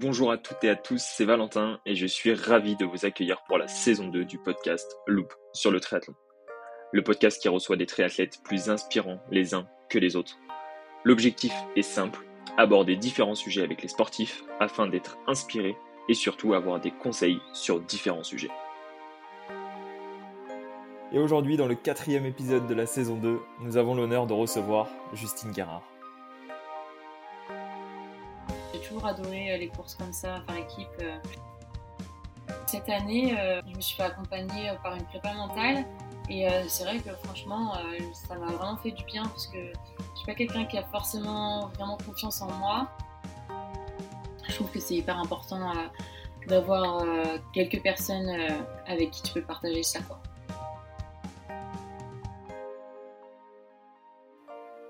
Bonjour à toutes et à tous, c'est Valentin et je suis ravi de vous accueillir pour la saison 2 du podcast Loop sur le triathlon. Le podcast qui reçoit des triathlètes plus inspirants les uns que les autres. L'objectif est simple, aborder différents sujets avec les sportifs afin d'être inspirés et surtout avoir des conseils sur différents sujets. Et aujourd'hui, dans le quatrième épisode de la saison 2, nous avons l'honneur de recevoir Justine Guérard. Toujours adoré euh, les courses comme ça, par équipe. Euh. Cette année, euh, je me suis fait accompagner par une prépa mentale. Et c'est vrai que franchement, ça m'a vraiment fait du bien parce que je suis pas quelqu'un qui a forcément vraiment confiance en moi. Je trouve que c'est hyper important d'avoir quelques personnes avec qui tu peux partager ça. Quoi.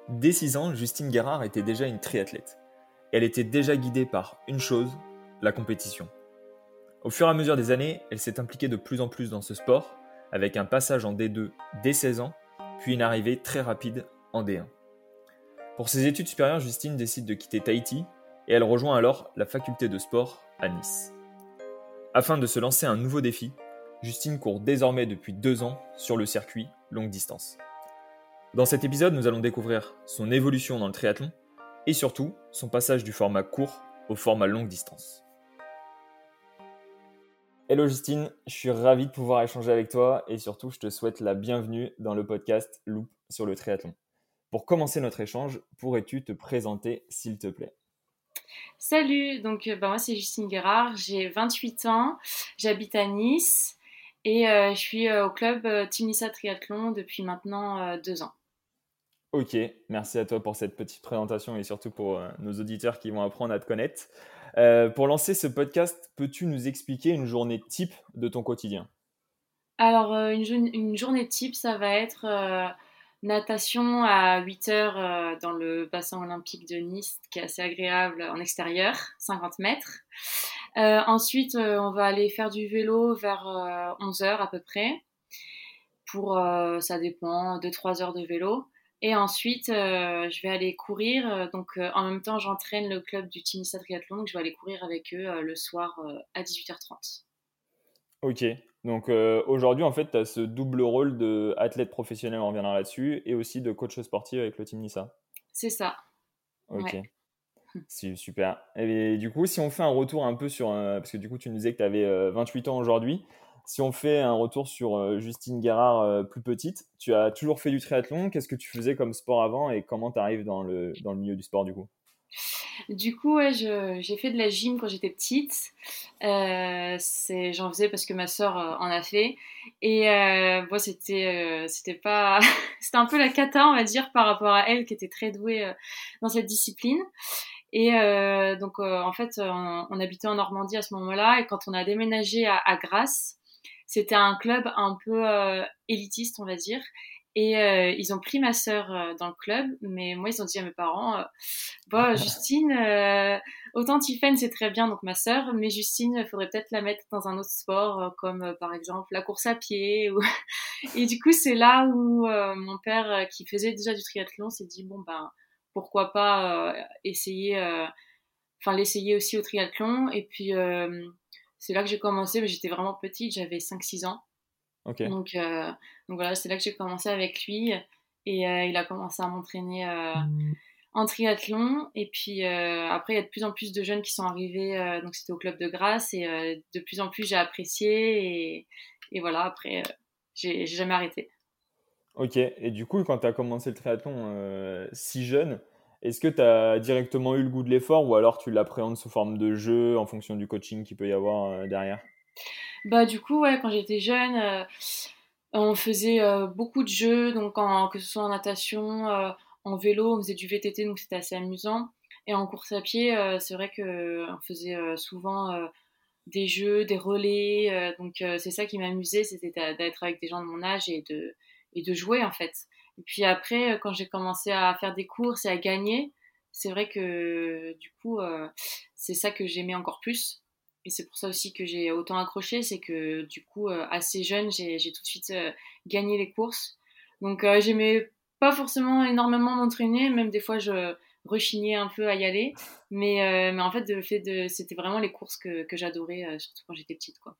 Dès 6 ans, Justine Guérard était déjà une triathlète. Elle était déjà guidée par une chose, la compétition. Au fur et à mesure des années, elle s'est impliquée de plus en plus dans ce sport, avec un passage en D2 dès 16 ans, puis une arrivée très rapide en D1. Pour ses études supérieures, Justine décide de quitter Tahiti et elle rejoint alors la faculté de sport à Nice. Afin de se lancer un nouveau défi, Justine court désormais depuis deux ans sur le circuit longue distance. Dans cet épisode, nous allons découvrir son évolution dans le triathlon et surtout son passage du format court au format longue distance. Hello Justine, je suis ravi de pouvoir échanger avec toi et surtout je te souhaite la bienvenue dans le podcast Loop sur le triathlon. Pour commencer notre échange, pourrais-tu te présenter s'il te plaît? Salut, donc euh, bah, moi c'est Justine Guérard, j'ai 28 ans, j'habite à Nice et euh, je suis euh, au club Nissa Triathlon depuis maintenant deux ans. Ok, merci à toi pour cette petite présentation et surtout pour euh, nos auditeurs qui vont apprendre à te connaître. Euh, pour lancer ce podcast, peux-tu nous expliquer une journée type de ton quotidien? Alors, euh, une, journée type, ça va être natation à 8 heures dans le bassin olympique de Nice, qui est assez agréable en extérieur, 50 mètres. ensuite, on va aller faire du vélo vers 11 heures à peu près. Pour, ça dépend, 2-3 heures de vélo. Et ensuite, euh, je vais aller courir. Euh, donc, euh, en même temps, j'entraîne le club du Timissa Triathlon. Donc, je vais aller courir avec eux le soir à 18h30. Ok. Donc, aujourd'hui, en fait, tu as ce double rôle d'athlète professionnel, on reviendra là-dessus, et aussi de coach sportif avec le Team Nissa. C'est ça. Ok. C'est super. Et du coup, si on fait un retour un peu sur. parce que du coup, tu nous disais que tu avais 28 ans aujourd'hui. Si on fait un retour sur euh, Justine Guérard euh, plus petite, tu as toujours fait du triathlon. Qu'est-ce que tu faisais comme sport avant et comment tu arrives dans le, dans le milieu du sport du coup? Du coup, j'ai fait de la gym quand j'étais petite. Euh, J'en faisais parce que ma sœur en a fait. Et euh, c'était pas, un peu la cata, on va dire, par rapport à elle qui était très douée dans cette discipline. Et donc, en fait, on, habitait en Normandie à ce moment-là. Et quand on a déménagé à, à Grasse, c'était un club un peu euh, élitiste, on va dire. Et euh, ils ont pris ma sœur euh, dans le club, mais moi, ils ont dit à mes parents, bon, Justine, autant Tiffen, c'est très bien, donc ma sœur, mais Justine, il faudrait peut-être la mettre dans un autre sport, comme par exemple la course à pied. Ou... et du coup, c'est là où mon père, qui faisait déjà du triathlon, s'est dit, bon, ben, pourquoi pas essayer, enfin, l'essayer aussi au triathlon. Et puis, c'est là que j'ai commencé, mais j'étais vraiment petite, j'avais 5-6 ans. Donc, euh, donc voilà, c'est là que j'ai commencé avec lui. Et euh, il a commencé à m'entraîner euh, en triathlon. Et puis après, il y a de plus en plus de jeunes qui sont arrivés. donc c'était au club de Grasse. Et de plus en plus, j'ai apprécié. Et, et, voilà, après, j'ai jamais arrêté. Ok. Et du coup, quand tu as commencé le triathlon si jeune, est-ce que tu as directement eu le goût de l'effort ou alors tu l'appréhendes sous forme de jeu en fonction du coaching qu'il peut y avoir euh, derrière? Bah du coup ouais quand j'étais jeune euh, on faisait euh, beaucoup de jeux donc que ce soit en natation, en vélo, on faisait du VTT donc c'était assez amusant et en course à pied c'est vrai que on faisait souvent des jeux, des relais donc c'est ça qui m'amusait c'était d'être avec des gens de mon âge et de et de jouer en fait. Et puis après, euh, quand j'ai commencé à faire des courses et à gagner, c'est vrai que du coup, euh, c'est ça que j'aimais encore plus. Et c'est pour ça aussi que j'ai autant accroché, c'est que du coup, euh, assez jeune, j'ai tout de suite gagné les courses. Donc j'aimais pas forcément énormément m'entraîner, même des fois je, rechigné un peu à y aller. Mais, mais en fait, le fait de, c'était vraiment les courses que, que j'adorais, surtout quand j'étais petite, quoi.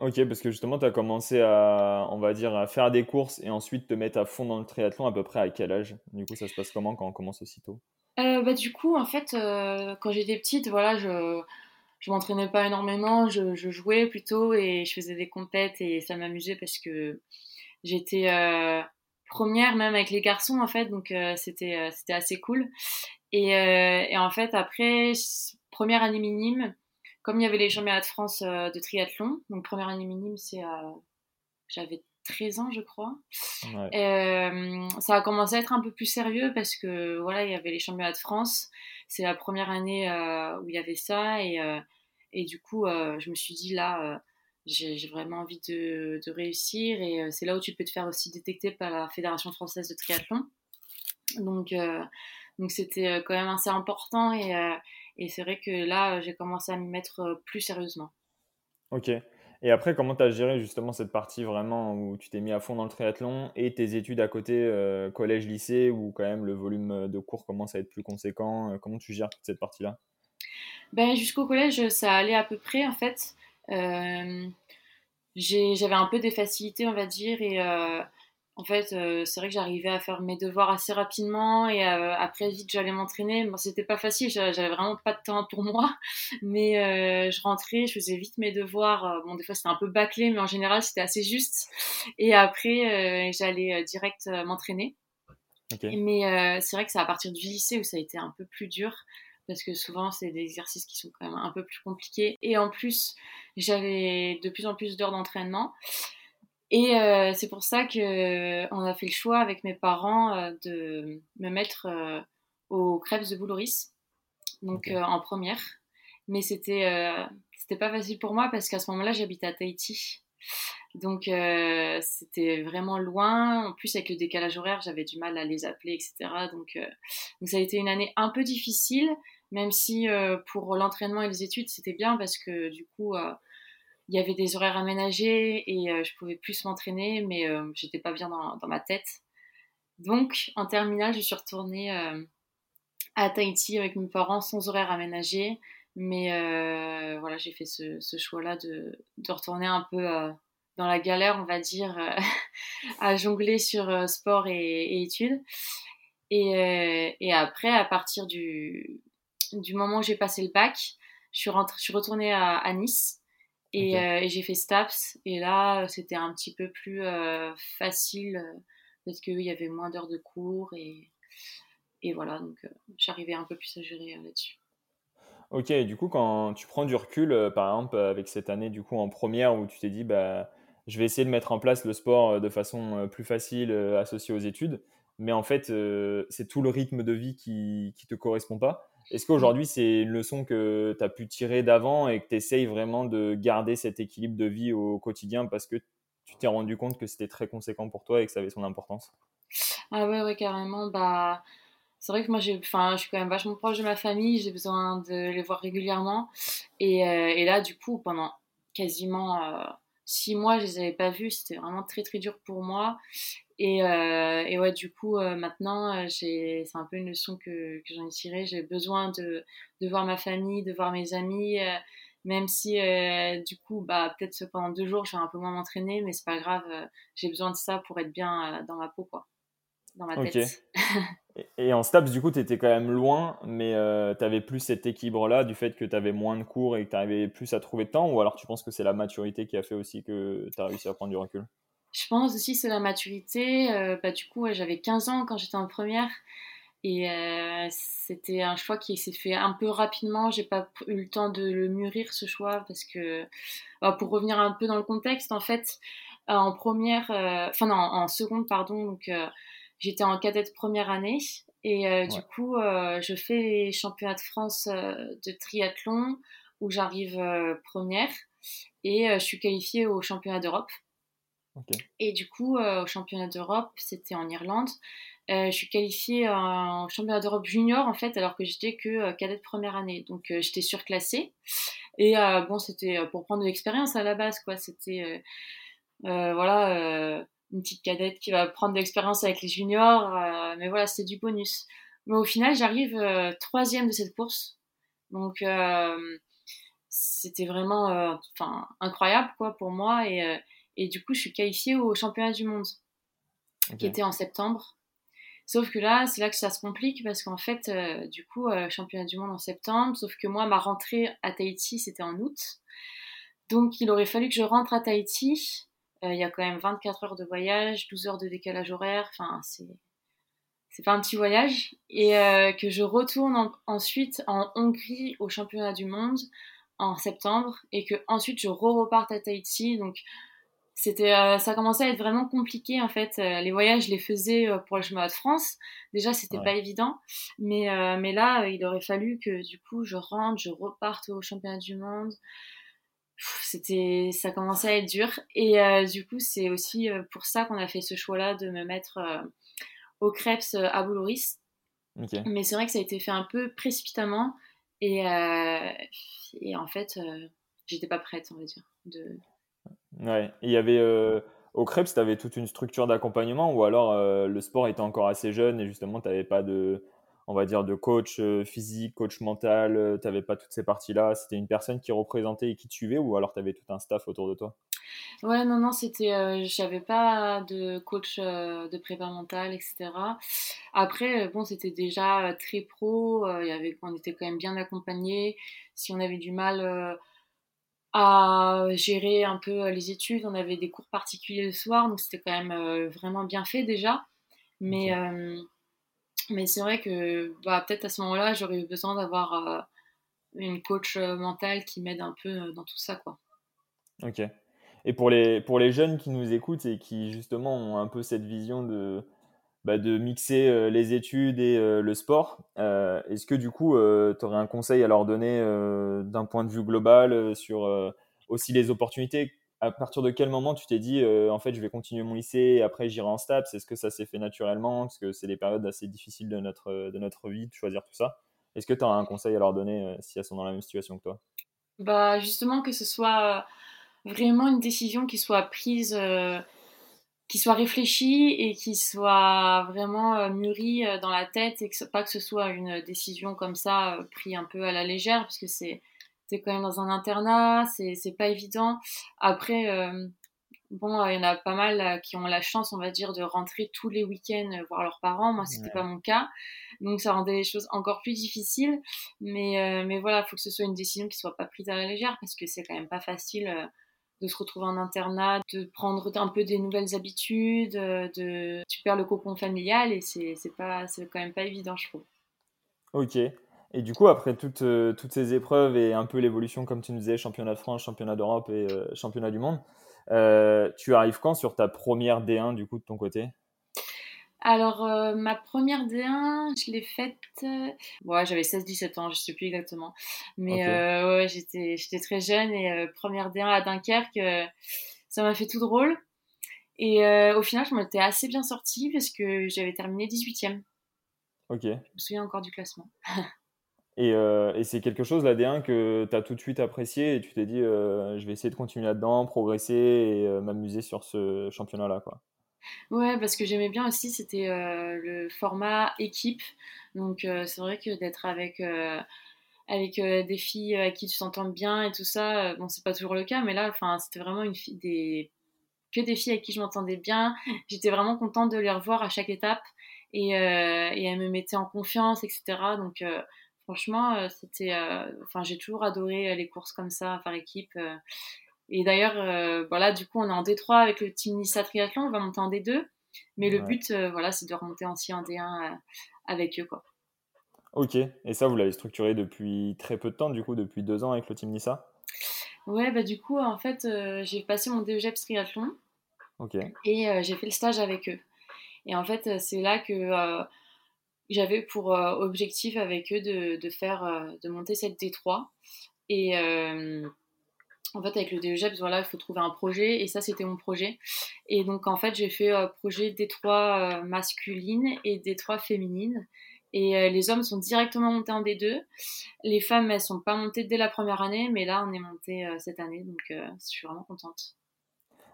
Ok, parce que justement, tu as commencé à, on va dire, à faire des courses et ensuite te mettre à fond dans le triathlon à peu près à quel âge? Du coup, ça se passe comment quand on commence aussitôt? Euh, bah, Du coup, en fait, euh, quand j'étais petite, voilà, je je m'entraînais pas énormément, je, jouais plutôt et je faisais des compètes et ça m'amusait parce que j'étais euh, première même avec les garçons en fait, donc c'était c'était assez cool. Et, et, en fait, après, première année minime, comme il y avait les championnats de France euh, de triathlon, donc première année minime, c'est j'avais 13 ans, je crois. Euh, ça a commencé à être un peu plus sérieux parce que voilà, il y avait les championnats de France. C'est la première année euh, où il y avait ça et, et du coup, je me suis dit là, j'ai vraiment envie de, de réussir et c'est là où tu peux te faire aussi détecter par la Fédération française de triathlon. Donc, donc c'était quand même assez important et et c'est vrai que là, euh, j'ai commencé à m'y mettre euh, plus sérieusement. Ok. Et après, comment tu as géré justement cette partie vraiment où tu t'es mis à fond dans le triathlon et tes études à côté, euh, collège, lycée, où quand même le volume de cours commence à être plus conséquent Comment tu gères toute cette partie-là? Ben, Jusqu'au collège, ça allait à peu près en fait. J'avais un peu des facilités, on va dire, et en fait, euh, c'est vrai que j'arrivais à faire mes devoirs assez rapidement et euh, après vite j'allais m'entraîner. Bon, c'était pas facile, j'avais vraiment pas de temps pour moi, mais euh, je rentrais, je faisais vite mes devoirs. Bon, des fois c'était un peu bâclé, mais en général c'était assez juste. Et après, j'allais direct m'entraîner. Mais c'est vrai que c'est à partir du lycée où ça a été un peu plus dur parce que souvent c'est des exercices qui sont quand même un peu plus compliqués. Et en plus, j'avais de plus en plus d'heures d'entraînement. Et euh, c'est pour ça qu'on euh, a fait le choix avec mes parents euh, de me mettre aux crêpes de Bouloris, donc en première. Mais c'était c'était pas facile pour moi parce qu'à ce moment-là, j'habitais à Tahiti. Donc c'était vraiment loin. En plus, avec le décalage horaire, j'avais du mal à les appeler, etc. Donc, donc ça a été une année un peu difficile, même si pour l'entraînement et les études, c'était bien parce que du coup il y avait des horaires aménagés et euh, je pouvais plus m'entraîner, mais euh, j'étais pas bien dans, ma tête. Donc, en terminale, je suis retournée euh, à Tahiti avec mes parents sans horaire aménagé. Mais voilà, j'ai fait ce, choix-là de, retourner un peu dans la galère, on va dire, à jongler sur sport et, études. Et, après, à partir du, du moment où j'ai passé le bac, je suis, rentrée, je suis retournée à Nice euh, et, j'ai fait STAPS. Et là, c'était un petit peu plus euh, facile euh, parce qu'il y avait moins d'heures de cours. Et, et voilà, donc j'arrivais un peu plus à gérer là-dessus. Ok, du coup, quand tu prends du recul, par exemple, avec cette année du coup en première où tu t'es dit, bah, je vais essayer de mettre en place le sport de façon plus facile associée aux études, mais en fait, c'est tout le rythme de vie qui ne te correspond pas. Est-ce qu'aujourd'hui, c'est une leçon que tu as pu tirer d'avant et que tu essayes vraiment de garder cet équilibre de vie au quotidien parce que tu t'es rendu compte que c'était très conséquent pour toi et que ça avait son importance? Ah ouais, ouais, carrément. Bah, c'est vrai que moi, je suis quand même vachement proche de ma famille, j'ai besoin de les voir régulièrement. Et, euh, et là, du coup, pendant quasiment euh, six mois, je les avais pas vus, c'était vraiment très très dur pour moi. Et, euh, et, ouais, du coup, euh, maintenant, euh, c'est un peu une leçon que, que j'en ai tirée. J'ai besoin de, de, voir ma famille, de voir mes amis, même si, du coup, bah, peut-être pendant deux jours, je vais un peu moins m'entraîner, mais c'est pas grave. J'ai besoin de ça pour être bien dans ma peau, quoi. Dans ma tête. et en STAPS, du coup, tu étais quand même loin, mais tu avais plus cet équilibre-là du fait que tu avais moins de cours et que tu arrivais plus à trouver de temps, ou alors tu penses que c'est la maturité qui a fait aussi que tu as réussi à prendre du recul? Je pense aussi c'est la maturité. Euh, bah, du coup, j'avais 15 ans quand j'étais en première. Et euh, c'était un choix qui s'est fait un peu rapidement. J'ai pas eu le temps de le mûrir ce choix parce que, bah, pour revenir un peu dans le contexte, en fait, euh, en première, enfin non, en seconde, pardon, donc j'étais en cadette première année et du coup, je fais les championnats de France de triathlon où j'arrive première et je suis qualifiée au championnat d'Europe. Et du coup, euh, au championnat d'Europe, c'était en Irlande. Euh, je suis qualifiée en championnat d'Europe junior en fait, alors que j'étais que euh, cadette première année. Donc j'étais surclassée. Et bon, c'était pour prendre de l'expérience à la base, quoi. C'était voilà une petite cadette qui va prendre de l'expérience avec les juniors, mais voilà, c'était du bonus. Mais au final, j'arrive troisième de cette course. Donc, c'était vraiment enfin, incroyable quoi, pour moi. Et, et, du coup, je suis qualifiée au championnat du monde, qui était en septembre. Sauf que là, c'est là que ça se complique parce qu'en fait, euh, du coup, euh, championnat du monde en septembre, sauf que moi, ma rentrée à Tahiti, c'était en août. Donc, il aurait fallu que je rentre à Tahiti. Euh, il y a quand même 24 heures de voyage, 12 heures de décalage horaire. Enfin, c'est. C'est pas un petit voyage. Et que je retourne ensuite en Hongrie au championnat du monde en septembre. Et que ensuite je re-reparte à Tahiti. Donc, c'était euh, ça commençait à être vraiment compliqué en fait euh, les voyages je les faisais euh, pour le chemin de France déjà c'était pas évident mais mais là il aurait fallu que du coup je rentre je reparte au championnat du monde c'était ça commençait à être dur. Et du coup c'est aussi pour ça qu'on a fait ce choix là de me mettre au Krebs à Boulouris. Mais c'est vrai que ça a été fait un peu précipitamment. Et et en fait j'étais pas prête on va dire de Ouais, il y avait euh, au Krebs, tu avais toute une structure d'accompagnement ou alors euh, le sport était encore assez jeune et justement tu n'avais pas de, on va dire, de coach euh, physique, coach mental, tu n'avais pas toutes ces parties-là. C'était une personne qui représentait et qui te suivait ou alors tu avais tout un staff autour de toi? Ouais, non, non, c'était, j'avais pas de coach de prépa mental, etc. Après, bon, c'était déjà très pro, il y avait, on était quand même bien accompagnés. Si on avait du mal à gérer un peu euh, les études. On avait des cours particuliers le soir, donc c'était quand même euh, vraiment bien fait déjà. Mais, euh, mais c'est vrai que bah, peut-être à ce moment-là, j'aurais eu besoin d'avoir une coach mentale qui m'aide un peu dans tout ça. Quoi. Ok. Et pour les, pour les jeunes qui nous écoutent et qui justement ont un peu cette vision de, bah, de mixer les études et le sport. Est-ce que du coup, tu aurais un conseil à leur donner d'un point de vue global sur aussi les opportunités À partir de quel moment tu t'es dit, en fait, je vais continuer mon lycée et après j'irai en STAPS Est-ce que ça s'est fait naturellement Parce que c'est des périodes assez difficiles de notre, de notre vie de choisir tout ça. Est-ce que tu aurais un conseil à leur donner si elles sont dans la même situation que toi? Bah, Justement, que ce soit vraiment une décision qui soit prise qui soit réfléchi et qui soit vraiment euh, mûri euh, dans la tête et que pas que ce soit une décision comme ça euh, prise un peu à la légère parce que c'est quand même dans un internat, c'est pas évident. Après, bon, il y en a pas mal qui ont la chance, on va dire, de rentrer tous les week-ends voir leurs parents. Moi, c'était pas mon cas, donc ça rendait les choses encore plus difficiles. Mais, mais voilà, il faut que ce soit une décision qui soit pas prise à la légère parce que c'est quand même pas facile de se retrouver en internat, de prendre un peu des nouvelles habitudes, euh, de tu perds le cocon familial et c'est pas c'est quand même pas évident je trouve. Ok. Et du coup après toutes, euh, toutes ces épreuves et un peu l'évolution comme tu nous disais championnat de France, championnat d'Europe et euh, championnat du monde, tu arrives quand sur ta première D1 du coup de ton côté? Alors, euh, ma première D1, je l'ai faite. Euh, ouais, j'avais 16-17 ans, je sais plus exactement. Mais euh, ouais, j'étais, j'étais très jeune et première D1 à Dunkerque, ça m'a fait tout drôle. Et au final, je m'en étais assez bien sortie parce que j'avais terminé 18ème. Ok. Je me souviens encore du classement. et, et c'est quelque chose, la D1, que tu as tout de suite apprécié et tu t'es dit, je vais essayer de continuer là-dedans, progresser et m'amuser sur ce championnat-là, quoi. Ouais, parce que j'aimais bien aussi, c'était euh, le format équipe. Donc euh, c'est vrai que d'être avec, euh, avec des filles à qui tu t'entends bien et tout ça, bon, c'est pas toujours le cas, mais là, c'était vraiment une des, que des filles avec qui je m'entendais bien. J'étais vraiment contente de les revoir à chaque étape et, et elles me mettaient en confiance, etc. Donc franchement, c'était, enfin, j'ai toujours adoré les courses comme ça, faire équipe. Et d'ailleurs, euh, voilà, du coup, on est en D3 avec le team Nissa Triathlon, on va monter en D2. Mais le but, euh, voilà, c'est de remonter aussi en D1 euh, avec eux, quoi. Ok, et ça, vous l'avez structuré depuis très peu de temps, du coup, depuis deux ans avec le team Nissa Ouais, bah du coup, en fait, j'ai passé mon DEGEPS triathlon. Ok. Et j'ai fait le stage avec eux. Et en fait, c'est là que j'avais pour objectif avec eux de, faire, de monter cette D3. Et en fait, avec le DEGEPS, voilà, il faut trouver un projet, et ça, c'était mon projet. Et donc, en fait, j'ai fait euh, projet D3 euh, masculine et D3 féminine. Et euh, les hommes sont directement montés en D2. Les femmes, elles sont pas montées dès la première année, mais là, on est monté cette année, donc je suis vraiment contente.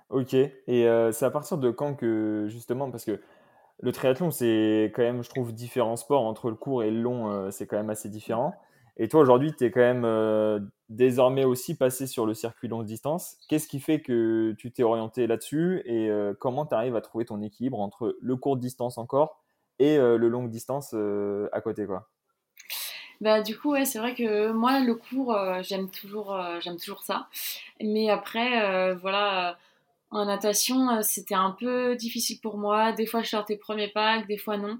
Ok, et c'est à partir de quand que, justement, parce que le triathlon, c'est quand même, je trouve, différents sports entre le court et le long, c'est quand même assez différent. Et toi, aujourd'hui, tu es quand même désormais aussi passé sur le circuit longue distance. Qu'est-ce qui fait que tu t'es orienté là-dessus et comment tu arrives à trouver ton équilibre entre le court distance encore et le longue distance à côté quoi? Bah, du coup, ouais, c'est vrai que moi, le cours, euh, j'aime toujours, euh, j'aime toujours ça. Mais après, euh, voilà, en natation, c'était un peu difficile pour moi. Des fois, je sortais premier pack, des fois non.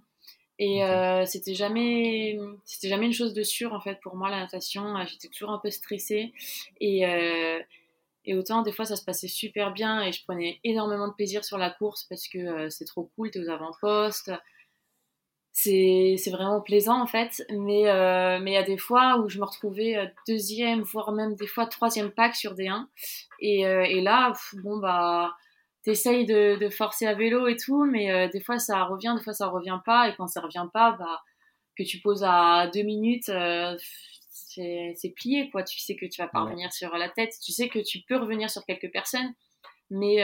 Et c'était jamais, c'était jamais une chose de sûre en fait pour moi la natation. J'étais toujours un peu stressée et et autant des fois ça se passait super bien et je prenais énormément de plaisir sur la course parce que c'est trop cool, t'es aux avant-postes, c'est vraiment plaisant en fait. Mais euh, mais il y a des fois où je me retrouvais euh, deuxième, voire même des fois troisième pack sur des 1. Et, euh, et là, bon bah, t'essayes de, de forcer à vélo et tout, mais des fois ça revient, des fois ça revient pas. Et quand ça revient pas, bah, que tu poses à deux minutes, c'est plié quoi. Tu sais que tu vas pas revenir sur la tête. Tu sais que tu peux revenir sur quelques personnes, mais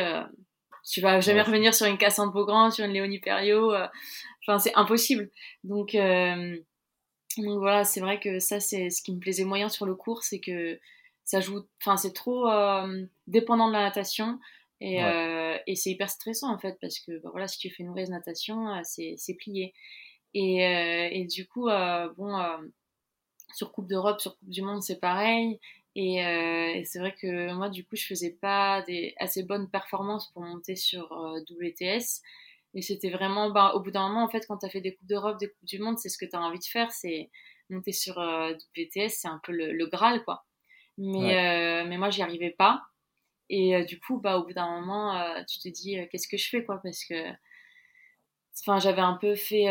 tu vas jamais revenir sur une Cassandre Beaugrand, sur une Léonie Perriot. Euh, enfin, c'est impossible. Donc, euh, donc voilà, c'est vrai que ça, c'est ce qui me plaisait moyen sur le cours, c'est que ça joue. Enfin, c'est trop euh, dépendant de la natation. Et, et c'est hyper stressant en fait, parce que bah, voilà, si tu fais une mauvaise natation, c'est plié. Et, et, du coup, bon, sur Coupe d'Europe, sur Coupe du Monde, c'est pareil. Euh, et, c'est vrai que moi, du coup, je faisais pas des assez bonnes performances pour monter sur euh, WTS. Et c'était vraiment, bah, au bout d'un moment, en fait, quand tu as fait des Coupes d'Europe, des Coupes du Monde, c'est ce que tu as envie de faire, c'est monter sur euh, WTS, c'est un peu le, Graal, quoi. Mais, mais moi, j'y arrivais pas. Et du coup, bah, au bout d'un moment, tu te dis, qu'est-ce que je fais, quoi, parce que enfin, j'avais un peu fait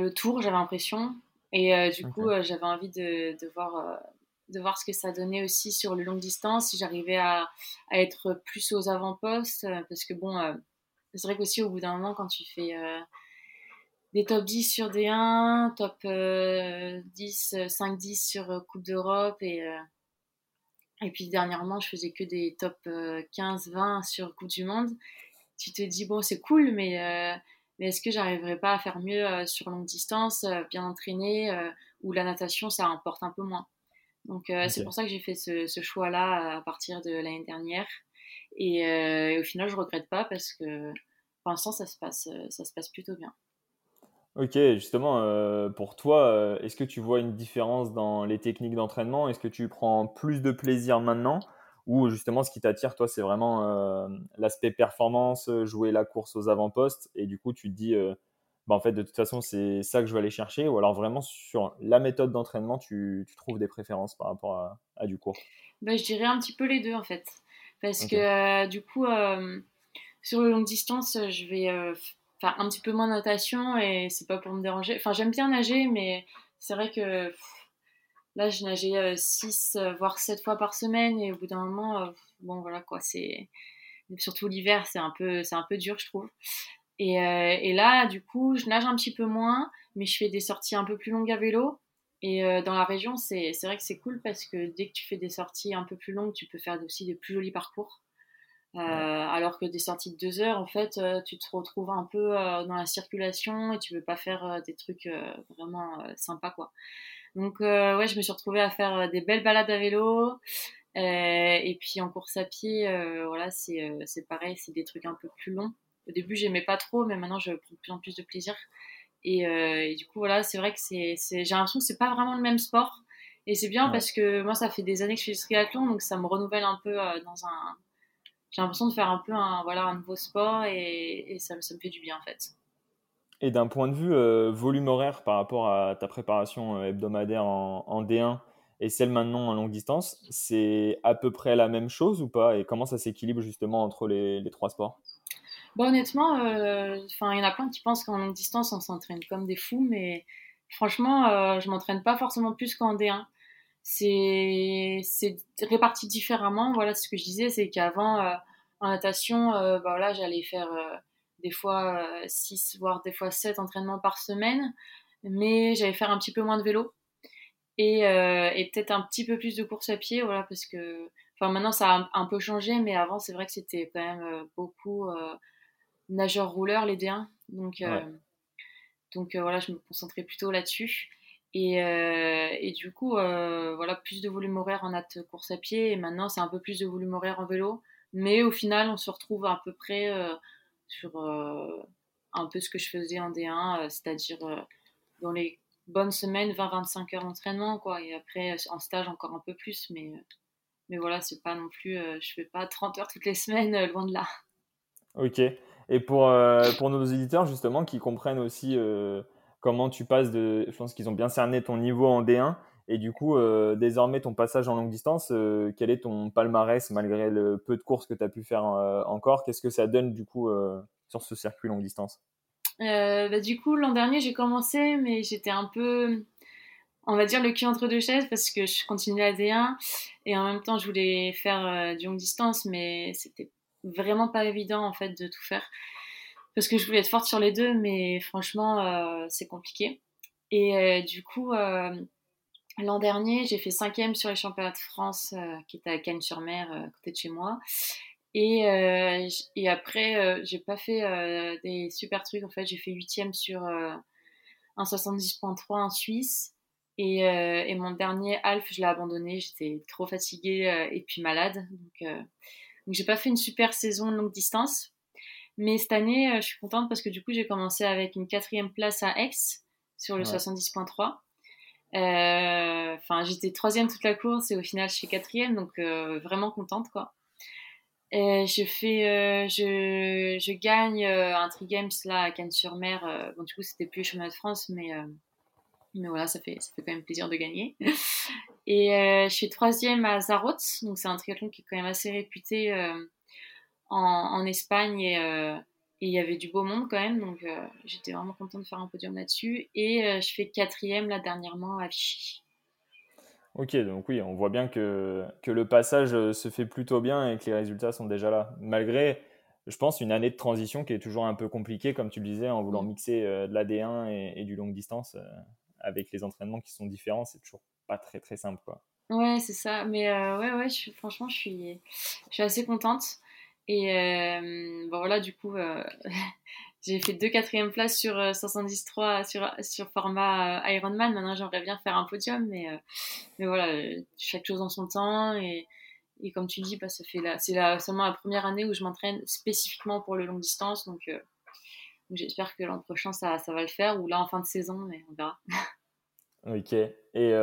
le tour, j'avais l'impression. Et du coup, j'avais envie de, de voir de voir ce que ça donnait aussi sur le long distance, si j'arrivais à, être plus aux avant-postes, euh, parce que bon, euh, c'est vrai qu'aussi au bout d'un moment, quand tu fais euh, des top 10 sur D1, top 10, 5-10 sur Coupe d'Europe, et, et puis dernièrement, je faisais que des top 15-20 sur Coupe du Monde, tu te dis, bon, c'est cool, mais... mais est-ce que j'arriverai pas à faire mieux sur longue distance, bien entraîné, ou la natation, ça importe un peu moins? Donc euh, c'est pour ça que j'ai fait ce, choix-là à partir de l'année dernière. Et, euh, au final, je regrette pas parce que pour l'instant, ça se passe, ça se passe plutôt bien. Ok, justement, euh, pour toi, est-ce que tu vois une différence dans les techniques d'entraînement? Est-ce que tu prends plus de plaisir maintenant? Ou justement, ce qui t'attire, toi, c'est vraiment l'aspect performance, jouer la course aux avant-postes, et du coup, tu te dis, bah, en fait, de toute façon, c'est ça que je vais aller chercher Ou alors vraiment sur la méthode d'entraînement, tu, tu, trouves des préférences par rapport à, à du cours bah, Je dirais un petit peu les deux en fait. Parce que euh, du coup, euh, sur le longue distance, je vais euh, faire un petit peu moins de natation et c'est pas pour me déranger. Enfin, j'aime bien nager, mais c'est vrai que là, je nageais 6 voire 7 fois par semaine et au bout d'un moment, bon voilà quoi, c'est. Surtout l'hiver, c'est un, peu, un peu dur, je trouve. Et, euh, et, là, du coup, je nage un petit peu moins, mais je fais des sorties un peu plus longues à vélo. Et euh, dans la région, c'est vrai que c'est cool parce que dès que tu fais des sorties un peu plus longues, tu peux faire aussi des plus jolis parcours. Euh, alors que des sorties de deux heures, en fait, tu te retrouves un peu dans la circulation et tu veux pas faire des trucs vraiment sympas, quoi. Donc, ouais, je me suis retrouvée à faire des belles balades à vélo. et puis en course à pied, voilà, c'est pareil, c'est des trucs un peu plus longs. Au début, j'aimais pas trop, mais maintenant, je prends de plus en plus de plaisir. Et, euh, du coup, voilà, c'est vrai que c'est, j'ai l'impression que c'est pas vraiment le même sport. Et c'est bien parce que moi, ça fait des années que je fais du triathlon, donc ça me renouvelle un peu euh, dans un. J'ai l'impression de faire un peu un, voilà, un nouveau sport et, ça, ça, me fait du bien en fait. Et d'un point de vue euh, volume horaire par rapport à ta préparation hebdomadaire en, D1 et celle maintenant en longue distance, c'est à peu près la même chose ou pas? Et comment ça s'équilibre justement entre les, les trois sports? Bon, honnêtement, euh, il y en a plein qui pensent qu'en longue distance, on s'entraîne comme des fous, mais franchement, euh, je m'entraîne pas forcément plus qu'en D1. C'est réparti différemment. Voilà ce que je disais, c'est qu'avant, euh, en natation, bah, voilà, j'allais faire des fois 6, voire des fois 7 entraînements par semaine, mais j'allais faire un petit peu moins de vélo et, et peut-être un petit peu plus de course à pied, voilà, parce que, enfin, maintenant ça a un, peu changé, mais avant, c'est vrai que c'était quand même beaucoup nageurs rouleurs, les D1. Donc, euh, Donc voilà, je me concentrais plutôt là-dessus. Et, et, du coup, voilà, plus de volume horaire en natte course à pied. Et maintenant, c'est un peu plus de volume horaire en vélo. Mais au final, on se retrouve à peu près sur un peu ce que je faisais en D1, c'est-à-dire dans les bonnes semaines, 20-25 heures d'entraînement, quoi. Et après, en stage, encore un peu plus. Mais, mais voilà, c'est pas non plus, je fais pas 30 heures toutes les semaines, loin de là. Ok. Et pour, pour nos éditeurs, justement, qui comprennent aussi comment tu passes de. Je pense qu'ils ont bien cerné ton niveau en D1. Et du coup, euh, désormais, ton passage en longue distance, euh, quel est ton palmarès malgré le peu de courses que tu as pu faire euh, encore? Qu'est-ce que ça donne du coup sur ce circuit longue distance? Bah, Du coup, l'an dernier, j'ai commencé, mais j'étais un peu, on va dire, le cul entre deux chaises parce que je continuais à D1 et en même temps, je voulais faire du longue distance, mais c'était vraiment pas évident en fait de tout faire parce que je voulais être forte sur les deux, mais franchement, euh, c'est compliqué. Et euh, du coup, euh, l'an dernier, j'ai fait cinquième sur les championnats de France, qui était à Cannes-sur-Mer, à côté de chez moi. Et, et après, j'ai pas fait des super trucs. En fait, j'ai fait huitième sur un 70.3 en Suisse. Et, et, mon dernier half, je l'ai abandonné. J'étais trop fatiguée et puis malade. Donc, donc j'ai pas fait une super saison de longue distance. Mais cette année, euh, je suis contente parce que du coup, j'ai commencé avec une quatrième place à Aix sur le 70.3. Euh, enfin, j'étais troisième toute la course et au final, je suis quatrième, donc euh, vraiment contente quoi. Et je fais, je, je, gagne un tri games là à Cannes-sur-Mer. bon, du coup, c'était plus le chemin de France, mais mais voilà, ça fait ça fait quand même plaisir de gagner. Et je suis troisième à Zarot, donc c'est un triathlon qui est quand même assez réputé en, Espagne euh, et il y avait du beau monde quand même, donc euh, j'étais vraiment contente de faire un podium là-dessus. Et euh, je fais quatrième là dernièrement à Vichy. Ok, donc oui, on voit bien que, que le passage se fait plutôt bien et que les résultats sont déjà là. Malgré, je pense, une année de transition qui est toujours un peu compliquée, comme tu le disais, en voulant mm. mixer de l'AD1 et, et, du longue distance avec les entraînements qui sont différents, c'est toujours pas très très simple. Quoi. Ouais, c'est ça. Mais ouais, ouais, je, franchement, je suis, je suis assez contente. Et euh, bon, voilà, du coup, euh, j'ai fait deux quatrièmes places sur 73 euh, sur, sur format Ironman. Maintenant, j'aimerais bien faire un podium, mais, mais voilà, chaque chose en son temps. Et, et comme tu dis, bah, c'est seulement la première année où je m'entraîne spécifiquement pour le long distance. Donc, j'espère que l'an prochain, ça, ça va le faire, ou là en fin de saison, mais on verra. Ok. Et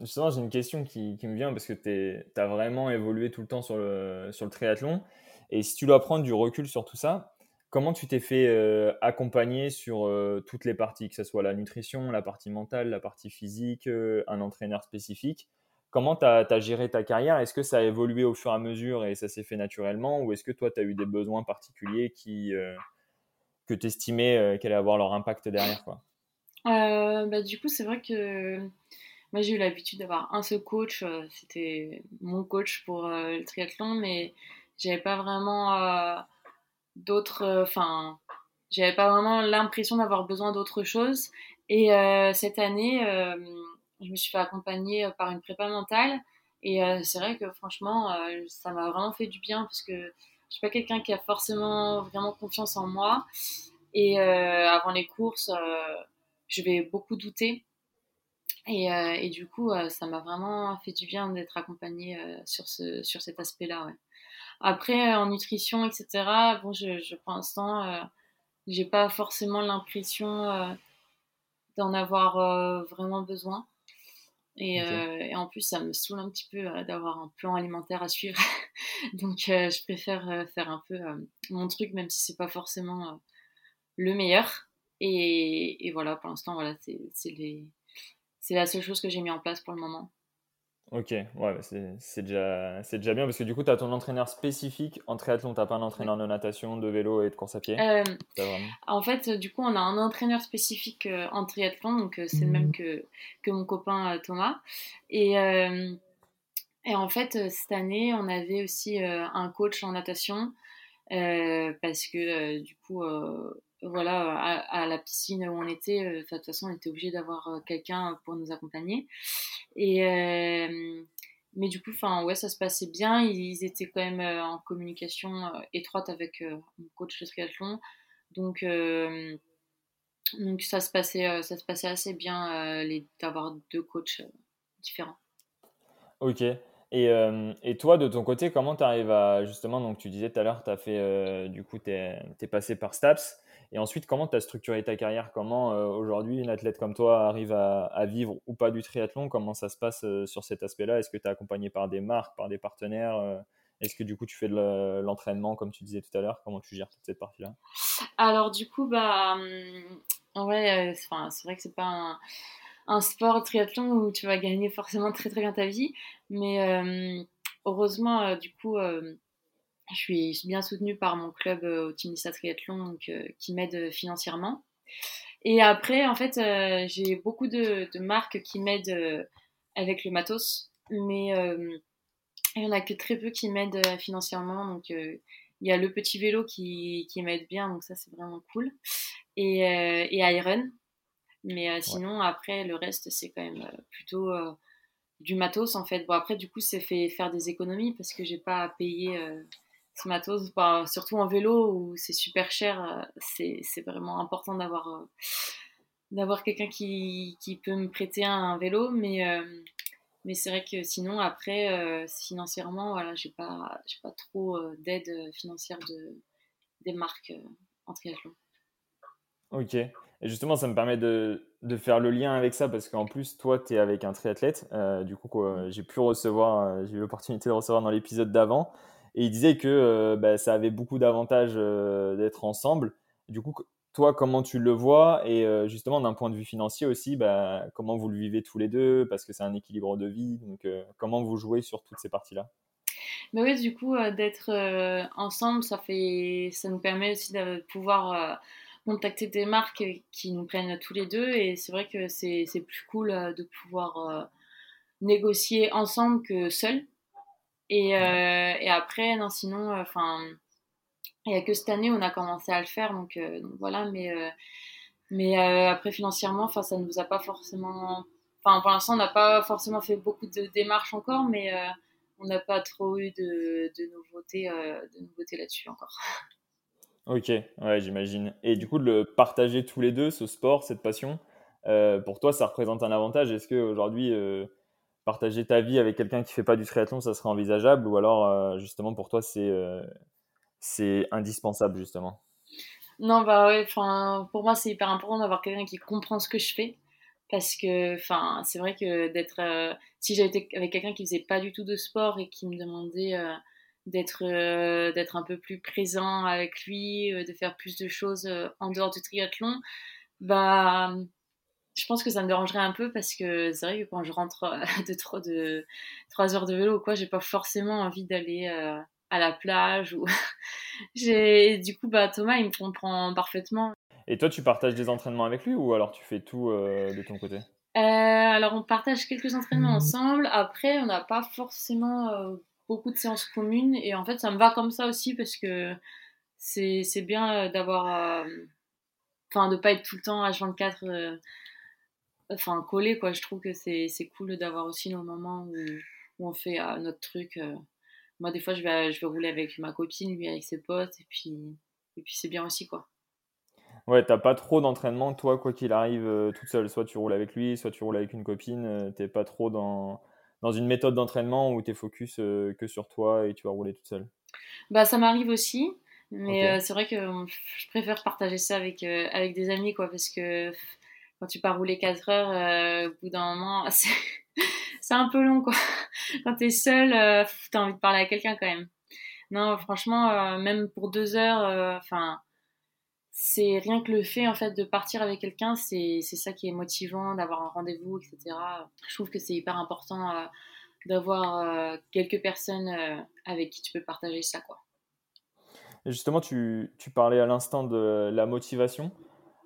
justement, j'ai une question qui, qui, me vient parce que tu as vraiment évolué tout le temps sur le, sur le triathlon. Et si tu dois prendre du recul sur tout ça, comment tu t'es fait euh, accompagner sur euh, toutes les parties, que ce soit la nutrition, la partie mentale, la partie physique, euh, un entraîneur spécifique? Comment tu as, géré ta carrière? Est-ce que ça a évolué au fur et à mesure et ça s'est fait naturellement? Ou est-ce que toi, tu as eu des besoins particuliers qui, que tu estimais qu'elle allaient avoir leur impact derrière quoi bah, Du coup, c'est vrai que moi, j'ai eu l'habitude d'avoir un seul coach. C'était mon coach pour le triathlon, mais j'avais pas vraiment euh, d'autres. Euh, enfin, j'avais pas vraiment l'impression d'avoir besoin d'autre chose. Et euh, cette année, je me suis fait accompagner par une prépa mentale. Et c'est vrai que franchement, ça m'a vraiment fait du bien parce que suis pas quelqu'un qui a forcément vraiment confiance en moi. Et avant les courses, je vais beaucoup douter. Et, et du coup, ça m'a vraiment fait du bien d'être accompagnée sur, ce, sur cet aspect-là. Après, euh, en nutrition, etc., bon, je, je pour l'instant, euh, j'ai pas forcément l'impression euh, d'en avoir vraiment besoin. Et, et, en plus, ça me saoule un petit peu d'avoir un plan alimentaire à suivre. Donc, je préfère faire un peu mon truc, même si c'est pas forcément le meilleur. Et, et, voilà, pour l'instant, voilà, c'est la seule chose que j'ai mis en place pour le moment. Ok, ouais, bah, c'est déjà, déjà bien parce que du coup, tu as ton entraîneur spécifique en triathlon, tu n'as pas un entraîneur de natation, de vélo et de course à pied? Euh, En fait, du coup, on a un entraîneur spécifique euh, en triathlon, donc euh, c'est le même mmh. que, que mon copain Thomas. Et, et en fait, cette année, on avait aussi un coach en natation parce que du coup, voilà, à, la piscine où on était, euh, de toute façon, on était obligé d'avoir euh, quelqu'un pour nous accompagner. Et, euh, mais du coup, enfin, ouais, ça se passait bien. Ils, étaient quand même en communication étroite avec mon coach de triathlon. Donc, Donc ça se passait, ça se passait assez bien d'avoir deux coachs différents. Ok. Et, et, toi, de ton côté, comment tu arrives à justement, donc tu disais tout à l'heure, tu as fait, du coup, tu es, passé par STAPS. Et ensuite, comment tu as structuré ta carrière? Comment euh, aujourd'hui une athlète comme toi arrive à, vivre ou pas du triathlon? Comment ça se passe euh, sur cet aspect-là? Est-ce que tu es accompagné par des marques, par des partenaires euh? Est-ce que du coup tu fais de l'entraînement comme tu disais tout à l'heure? Comment tu gères toute cette partie-là? Alors du coup, bah, en vrai, c'est vrai que c'est pas un, un, sport triathlon où tu vas gagner forcément très très bien ta vie, mais heureusement, du coup je suis bien soutenue par mon club euh, Optimista Triathlon donc, euh, qui m'aide euh, financièrement. Et après, en fait, j'ai beaucoup de, marques qui m'aident avec le matos, mais il n'y en a que très peu qui m'aident financièrement. Donc, il y a le petit vélo qui, qui m'aide bien, donc ça, c'est vraiment cool. Et, et Iron. Mais sinon, après, le reste, c'est quand même plutôt du matos, en fait. Bon, après, du coup, c'est fait faire des économies parce que j'ai pas à payer bah, surtout en vélo où c'est super cher, euh, c'est vraiment important d'avoir euh, d'avoir quelqu'un qui, qui, peut me prêter un, vélo, mais, euh, mais c'est vrai que sinon, après, financièrement, voilà, j'ai pas, pas trop d'aide financière de, des marques en triathlon. Ok, et justement, ça me permet de, de faire le lien avec ça parce qu'en plus, toi, tu es avec un triathlète. du coup, j'ai pu recevoir, j'ai eu l'opportunité de recevoir dans l'épisode d'avant. Et il disait que euh, bah, ça avait beaucoup d'avantages euh, d'être ensemble. Du coup, toi, comment tu le vois? Et euh, justement, d'un point de vue financier aussi, bah, comment vous le vivez tous les deux? Parce que c'est un équilibre de vie. Donc, comment vous jouez sur toutes ces parties-là? Bah oui, du coup, d'être ensemble, ça, fait, ça nous permet aussi de pouvoir contacter des marques qui nous prennent tous les deux. Et c'est vrai que c'est plus cool de pouvoir négocier ensemble que seul. Et, euh, et après, non, sinon, euh, enfin, il n'y a que cette année où on a commencé à le faire, donc, euh, voilà, mais, mais après, financièrement, enfin, ça ne nous a pas forcément. Enfin, pour l'instant, on n'a pas forcément fait beaucoup de démarches encore, mais on n'a pas trop eu de, de nouveautés, de nouveautés là-dessus encore. Ok, ouais, j'imagine. Et du coup, de le partager tous les deux, ce sport, cette passion, pour toi, ça représente un avantage? Est-ce qu'aujourd'hui, partager ta vie avec quelqu'un qui fait pas du triathlon, ça serait envisageable ou alors euh, justement pour toi c'est euh, c'est indispensable justement? Non bah ouais, enfin pour moi c'est hyper important d'avoir quelqu'un qui comprend ce que je fais parce que enfin c'est vrai que d'être euh, si j'avais été avec quelqu'un qui faisait pas du tout de sport et qui me demandait d'être d'être un peu plus présent avec lui, de faire plus de choses en dehors du triathlon, bah je pense que ça me dérangerait un peu parce que c'est vrai que quand je rentre euh, de trop de 3 heures de vélo ou quoi, j'ai pas forcément envie d'aller euh, à la plage ou j'ai du coup bah Thomas il me comprend parfaitement. Et toi tu partages des entraînements avec lui ou alors tu fais tout euh, de ton côté? Alors on partage quelques entraînements ensemble. Après on n'a pas forcément beaucoup de séances communes et en fait ça me va comme ça aussi parce que c'est bien d'avoir enfin de pas être tout le temps H24 enfin collé quoi. Je trouve que c'est cool d'avoir aussi nos moments où, où on fait euh, notre truc. Euh. Moi des fois je vais je vais rouler avec ma copine, lui avec ses potes et puis et puis c'est bien aussi quoi. Ouais, t'as pas trop d'entraînement, toi, quoi qu'il arrive, euh, toute seule. Soit tu roules avec lui, soit tu roules avec une copine. t'es pas trop dans, dans une méthode d'entraînement où t'es focus que sur toi et tu vas rouler toute seule. Bah, ça m'arrive aussi, mais c'est vrai que je préfère partager ça avec, avec des amis, quoi, parce que quand tu pars rouler 4 heures, euh, au bout d'un moment, c'est un peu long, quoi. Quand tu es seul, euh, tu as envie de parler à quelqu'un quand même. Non, franchement, euh, même pour 2 heures, enfin, c'est rien que le fait, en fait, de partir avec quelqu'un, c'est ça qui est motivant, d'avoir un rendez-vous, etc. Je trouve que c'est hyper important d'avoir quelques personnes avec qui tu peux partager ça, quoi. Justement, tu, tu parlais à l'instant de la motivation.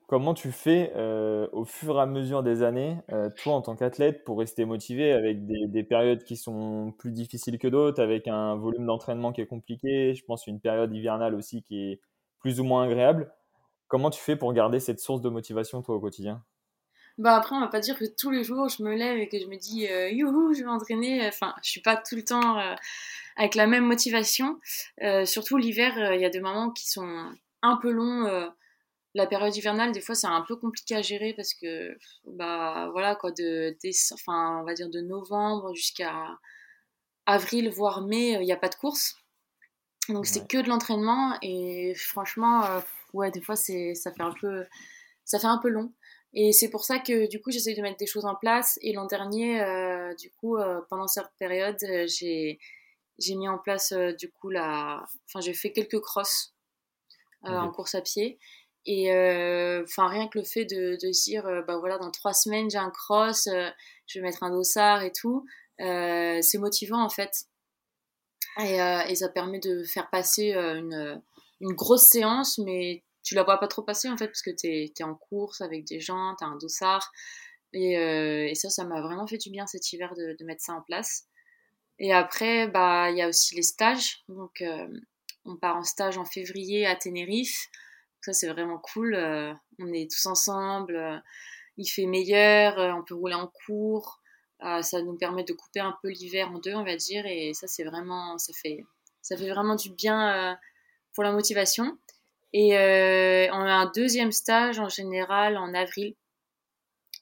Comment tu fais euh, au fur et à mesure des années, euh, toi en tant qu'athlète, pour rester motivé avec des, périodes qui sont plus difficiles que d'autres, avec un volume d'entraînement qui est compliqué, je pense une période hivernale aussi qui est plus ou moins agréable. Comment tu fais pour garder cette source de motivation toi au quotidien? Bah après, on va pas dire que tous les jours je me lève et que je me dis euh, youhou, je vais entraîner. Enfin, je suis pas tout le temps avec la même motivation. surtout l'hiver, il y a des moments qui sont un peu longs la période hivernale, des fois, c'est un peu compliqué à gérer parce que, bah, voilà, quoi, de, enfin, on va dire de novembre jusqu'à avril, voire mai, il n'y a pas de course. Donc, c'est que de l'entraînement et franchement, ouais, des fois, c'est, ça fait un peu, ça fait un peu long. Et c'est pour ça que du coup j'essaye de mettre des choses en place. Et l'an dernier, euh, du coup, euh, pendant cette période, euh, j'ai j'ai mis en place du coup la, enfin j'ai fait quelques crosses en course à pied. Et enfin rien que le fait de, de dire, bah voilà, dans trois semaines j'ai un cross, je vais mettre un dossard et tout, c'est motivant en fait. Et, et, ça permet de faire passer une, une grosse séance, mais tu la vois pas trop passer en fait parce que tu es, en course avec des gens, tu as un dossard. Et, euh, et ça, ça m'a vraiment fait du bien cet hiver de, de, mettre ça en place. Et après, bah, il y a aussi les stages. Donc, euh, on part en stage en février à Tenerife. Ça, c'est vraiment cool. Euh, on est tous ensemble. il fait meilleur. on peut rouler en cours. ça nous permet de couper un peu l'hiver en deux, on va dire. Et ça, c'est vraiment, ça fait, ça fait vraiment du bien pour la motivation. Et euh, on a un deuxième stage en général en avril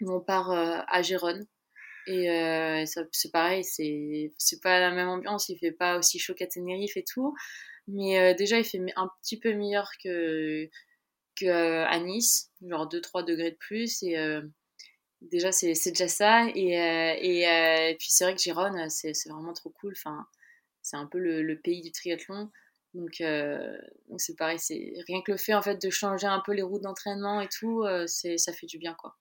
où on part euh, à Gérone. Et euh, c'est pareil, c'est pas la même ambiance, il fait pas aussi chaud qu'à Tenerife et tout, mais déjà il fait un petit peu meilleur que que à Nice, genre 2-3 degrés de plus et déjà c'est déjà ça et et, puis c'est vrai que Gérone c'est vraiment trop cool, enfin c'est un peu le, le pays du triathlon. Euh, donc, c'est pareil, c'est rien que le fait en fait de changer un peu les routes d'entraînement et tout, euh, c'est ça fait du bien quoi.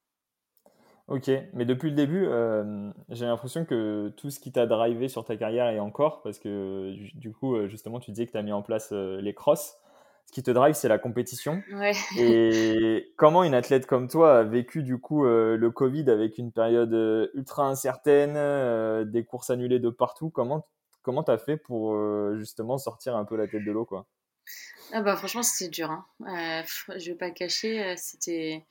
Ok, mais depuis le début, euh, j'ai l'impression que tout ce qui t'a drivé sur ta carrière est encore, parce que du coup, justement, tu disais que tu as mis en place les crosses. Ce qui te drive, c'est la compétition. Ouais. Et comment une athlète comme toi a vécu du coup le Covid avec une période ultra incertaine, des courses annulées de partout? Comment Comment tu as fait pour euh, justement sortir un peu la tête de l'eau quoi? Ah bah franchement c'était dur hein. Euh, je vais pas cacher euh, c'était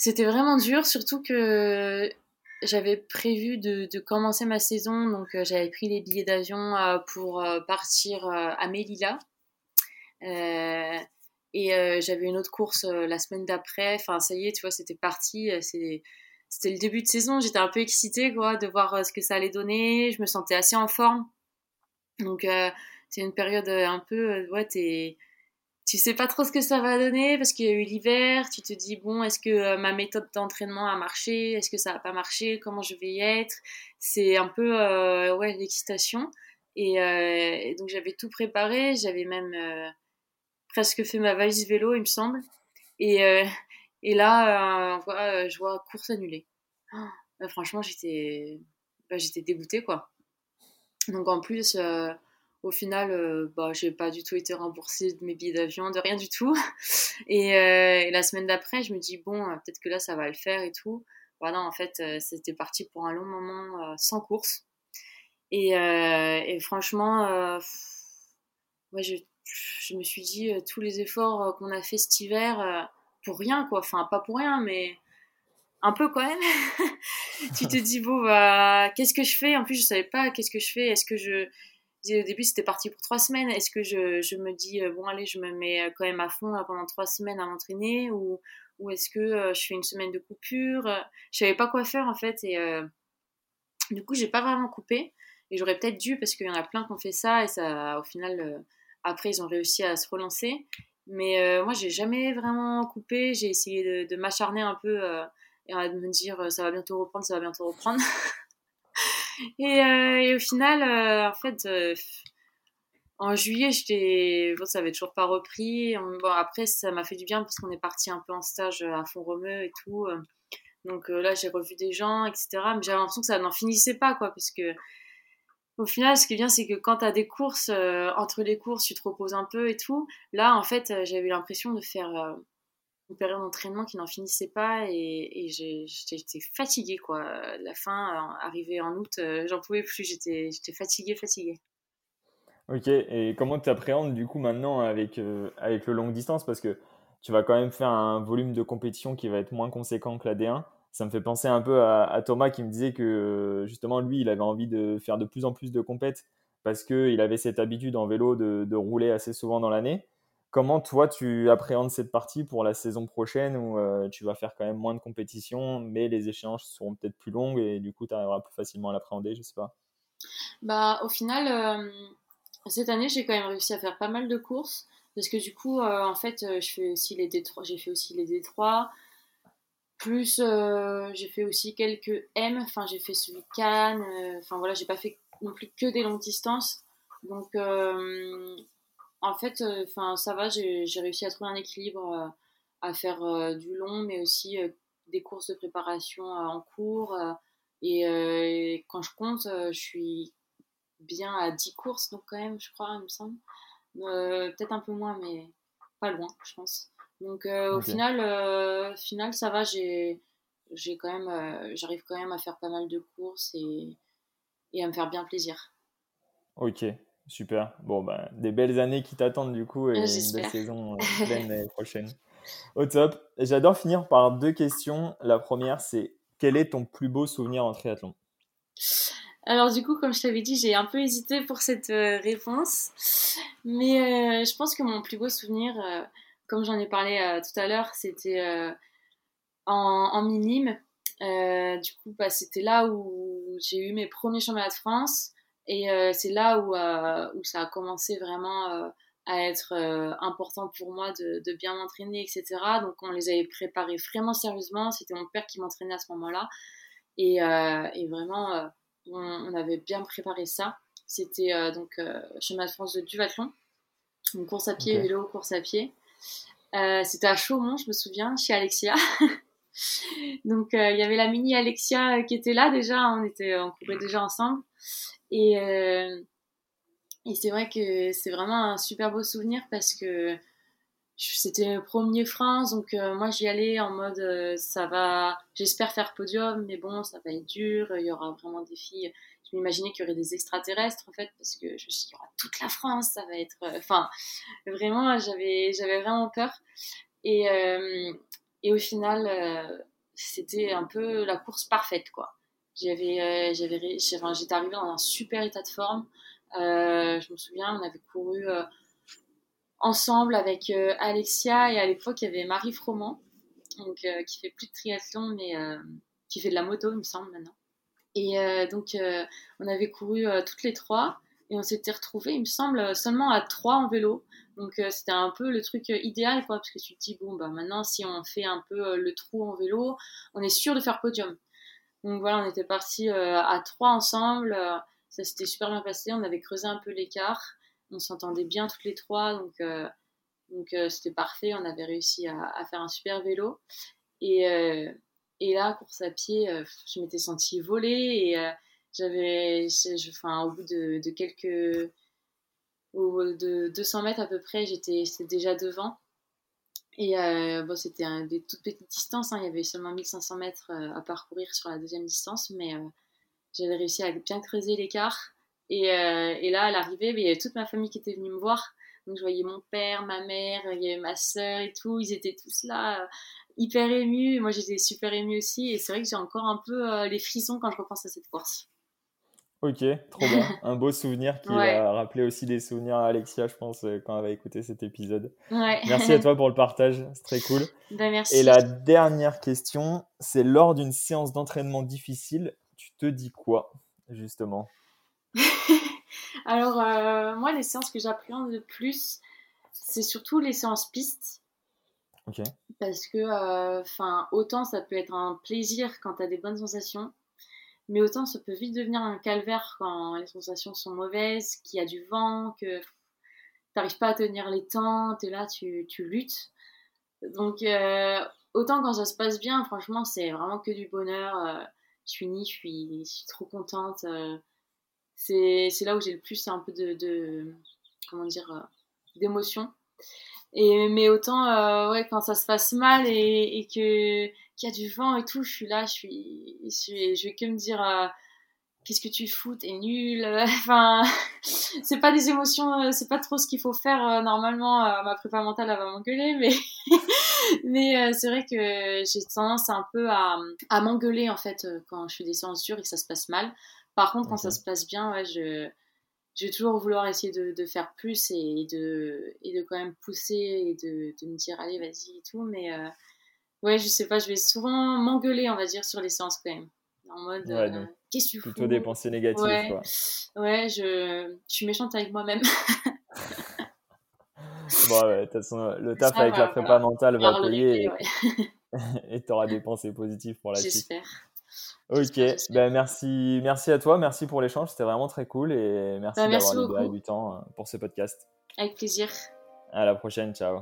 c'était vraiment dur surtout que j'avais prévu de, commencer ma saison. Donc j'avais pris les billets d'avion pour partir à Melilla. Et j'avais une autre course la semaine d'après. Enfin ça y est tu vois c'était parti. C'était le début de saison, j'étais un peu excitée quoi, de voir euh, ce que ça allait donner. Je me sentais assez en forme. Donc euh, c'est une période euh, un peu, ouais, t'es, tu sais pas trop ce que ça va donner parce qu'il y a eu l'hiver. Tu te dis bon, est-ce que ma méthode d'entraînement a marché? Est-ce que ça a pas marché? Comment je vais y être? C'est un peu, ouais, l'excitation. Et, et, donc j'avais tout préparé. J'avais même presque fait ma valise vélo, il me semble. Et et là, euh, euh, je vois course annulée. Oh, franchement, j'étais bah, dégoûtée, quoi. Donc en plus, euh, au final, bah, j'ai pas du tout été remboursée de mes billets d'avion, de rien du tout. Et, la semaine d'après, je me dis, bon, peut-être que là, ça va le faire et tout. Voilà, en fait, c'était parti pour un long moment sans course. Et, et franchement, ouais, je, je, me suis dit, tous les efforts qu'on a fait cet hiver pour rien, quoi. Enfin, pas pour rien, mais un peu quand même. tu te dis, bon, bah, qu'est-ce que je fais? En plus, je savais pas qu'est-ce que je fais? Est-ce que je. Au début, c'était parti pour trois semaines. Est-ce que je, je, me dis, euh, bon, allez, je me mets euh, quand même à fond pendant trois semaines à m'entraîner Ou, ou est-ce que euh, je fais une semaine de coupure Je savais pas quoi faire, en fait. Et du coup, j'ai pas vraiment coupé. Et j'aurais peut-être dû, parce qu'il y en a plein qui ont fait ça. Et ça, au final, après, ils ont réussi à se relancer. Mais euh, moi, j'ai jamais vraiment coupé. J'ai essayé de, m'acharner un peu et de me dire ça va bientôt reprendre, ça va bientôt reprendre. et, au final, en fait, en juillet, j'étais, bon, ça avait toujours pas repris. Bon, après, ça m'a fait du bien parce qu'on est parti un peu en stage à Font-Romeu et tout. Donc là, j'ai revu des gens, etc. Mais j'avais l'impression que ça n'en finissait pas, quoi, parce que au final, ce qui est bien, c'est que quand tu as des courses, euh, entre les courses, tu te reposes un peu et tout. Là, en fait, euh, j'avais l'impression de faire euh, une période d'entraînement qui n'en finissait pas et, j'étais fatiguée, quoi. La fin, arrivée en août, j'en pouvais plus, j'étais fatiguée, fatiguée. Ok, et comment tu appréhendes du coup maintenant avec, avec le longue distance? Parce que tu vas quand même faire un volume de compétition qui va être moins conséquent que la D1 ça me fait penser un peu à, Thomas qui me disait que justement lui, il avait envie de faire de plus en plus de compètes parce qu'il avait cette habitude en vélo de, rouler assez souvent dans l'année. Comment toi tu appréhendes cette partie pour la saison prochaine où tu vas faire quand même moins de compétition, mais les échéances seront peut-être plus longues et du coup tu arriveras plus facilement à l'appréhender, je sais pas. Bah au final, cette année j'ai quand même réussi à faire pas mal de courses parce que du coup en fait je fais aussi les D3, j'ai fait aussi les D3. Plus j'ai fait aussi quelques M, enfin j'ai fait celui Cannes, enfin voilà, j'ai pas fait non plus que des longues distances. Donc en fait, euh, enfin, ça va, j'ai réussi à trouver un équilibre euh, à faire euh, du long, mais aussi des courses de préparation en cours. et quand je compte, je suis bien à 10 courses, donc quand même, je crois, il me semble. Peut-être un peu moins, mais pas loin, je pense. Donc au final, final, ça va, j'ai quand même, j'arrive quand même à faire pas mal de courses et, et à me faire bien plaisir. Ok, Super. Bon, ben, des belles années qui t'attendent du coup et une belle saison euh, pleine l'année prochaine. Au top. J'adore finir par deux questions. La première, c'est quel est ton plus beau souvenir en triathlon? Alors du coup, comme je t'avais dit, j'ai un peu hésité pour cette euh, réponse. Mais euh, je pense que mon plus beau souvenir, comme j'en ai parlé tout à l'heure, c'était en, en, minime. du coup, bah, c'était là où j'ai eu mes premiers championnats de France. Et euh, c'est là où, euh, où ça a commencé vraiment euh, à être important pour moi de, de bien m'entraîner, etc. Donc on les avait préparés vraiment sérieusement. C'était mon père qui m'entraînait à ce moment-là. Et, et vraiment, on, avait bien préparé ça. C'était donc chemin de France de Duvathlon, une course à pied, vélo, course à pied. C'était à Chaumont, je me souviens, chez Alexia. donc il y avait la mini Alexia qui était là déjà, on était on courait déjà ensemble. Et, euh, et c'est vrai que c'est vraiment un super beau souvenir parce que c'était le premier France, donc euh, moi j'y allais en mode euh, ça va, j'espère faire podium, mais bon, ça va être dur, il y aura vraiment des filles. Je m'imaginais qu'il y aurait des extraterrestres en fait, parce que je suis il y aura toute la France, ça va être. Enfin, vraiment, j'avais, j'avais vraiment peur. Et, et au final, c'était un peu la course parfaite, quoi. J'avais, euh, j'avais, j'étais arrivée dans un super état de forme. Euh, je me souviens, on avait couru euh, ensemble avec Alexia et à l'époque il y avait Marie Froment, donc qui fait plus de triathlon mais qui fait de la moto, il me semble maintenant. Et donc on avait couru toutes les trois et on s'était retrouvés, il me semble, seulement à trois en vélo. Donc c'était un peu le truc idéal, quoi, parce que tu te dis, bon, bah maintenant, si on fait un peu le trou en vélo, on est sûr de faire podium. Donc voilà, on était partis euh, à trois ensemble. Euh, ça s'était super bien passé. On avait creusé un peu l'écart. On s'entendait bien toutes les trois. Donc, euh, donc c'était parfait. On avait réussi à, faire un super vélo. Et, et là, course à pied, je m'étais sentie voler. Et j'avais, enfin, au bout de quelques. De 200 mètres à peu près, j'étais déjà devant. Et euh, bon, c'était des toutes petites distances, hein. il y avait seulement 1500 mètres euh, à parcourir sur la deuxième distance, mais euh, j'avais réussi à bien creuser l'écart. Et, et, là, à l'arrivée, il y avait toute ma famille qui était venue me voir. Donc je voyais mon père, ma mère, il y avait ma soeur et tout, ils étaient tous là, hyper émus. Moi j'étais super émue aussi, et c'est vrai que j'ai encore un peu les frissons quand je repense à cette course. Ok, trop bien. Un beau souvenir qui va rappeler aussi des souvenirs à Alexia, je pense, euh, quand elle va écouter cet épisode. Merci à toi pour le partage, c'est très cool. Ben, merci. Et la dernière question, c'est lors d'une séance d'entraînement difficile, tu te dis quoi, justement? Alors, euh, moi, les séances que j'appréhende le plus, c'est surtout les séances pistes. Ok. Parce que, euh, enfin, autant ça peut être un plaisir quand tu as des bonnes sensations mais autant ça peut vite devenir un calvaire quand les sensations sont mauvaises, qu'il y a du vent, que tu n'arrives pas à tenir les temps, tu es là, tu, tu luttes. Donc, euh, autant quand ça se passe bien, franchement, c'est vraiment que du bonheur. Euh, je suis, je suis trop contente. Euh, c'est là où j'ai le plus un peu de, comment dire, d'émotion. Et, mais autant, ouais, quand ça se passe mal et que qu'il y a du vent et tout, je suis là, je suis, je, je vais que me dire euh, qu'est-ce que tu fous, t'es nul. enfin, c'est pas des émotions, euh, c'est pas trop ce qu'il faut faire euh, normalement. ma prépa mentale elle va m'engueuler, mais mais c'est vrai que j'ai tendance un peu à, à m'engueuler en fait quand je fais des séances dures et que ça se passe mal. Par contre, quand ça se passe bien, ouais, je je vais toujours vouloir essayer de, faire plus et de, et de quand même pousser et de, de me dire allez vas-y et tout mais ouais je sais pas je vais souvent m'engueuler on va dire sur les séances quand même. En mode qu'est-ce que tu plutôt des pensées négatives ouais, quoi. ouais je, je suis méchante avec moi-même. Bon ouais, de toute façon le taf avec la prépa mentale va payer et tu auras des pensées positives pour la suite. J'espère. Ok, ben, merci, merci à toi, merci pour l'échange, c'était vraiment très cool et merci, bah, d'avoir libéré du temps euh, pour ce podcast. Avec plaisir. À la prochaine, ciao.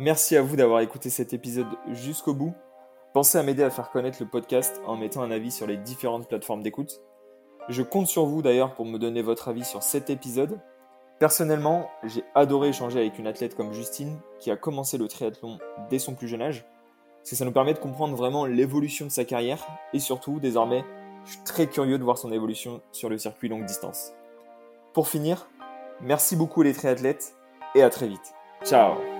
Merci à vous d'avoir écouté cet épisode jusqu'au bout. Pensez à m'aider à faire connaître le podcast en mettant un avis sur les différentes plateformes d'écoute. Je compte sur vous d'ailleurs pour me donner votre avis sur cet épisode Personnellement, j'ai adoré échanger avec une athlète comme Justine qui a commencé le triathlon dès son plus jeune âge, parce que ça nous permet de comprendre vraiment l'évolution de sa carrière et surtout, désormais, je suis très curieux de voir son évolution sur le circuit longue distance. Pour finir, merci beaucoup les triathlètes et à très vite. Ciao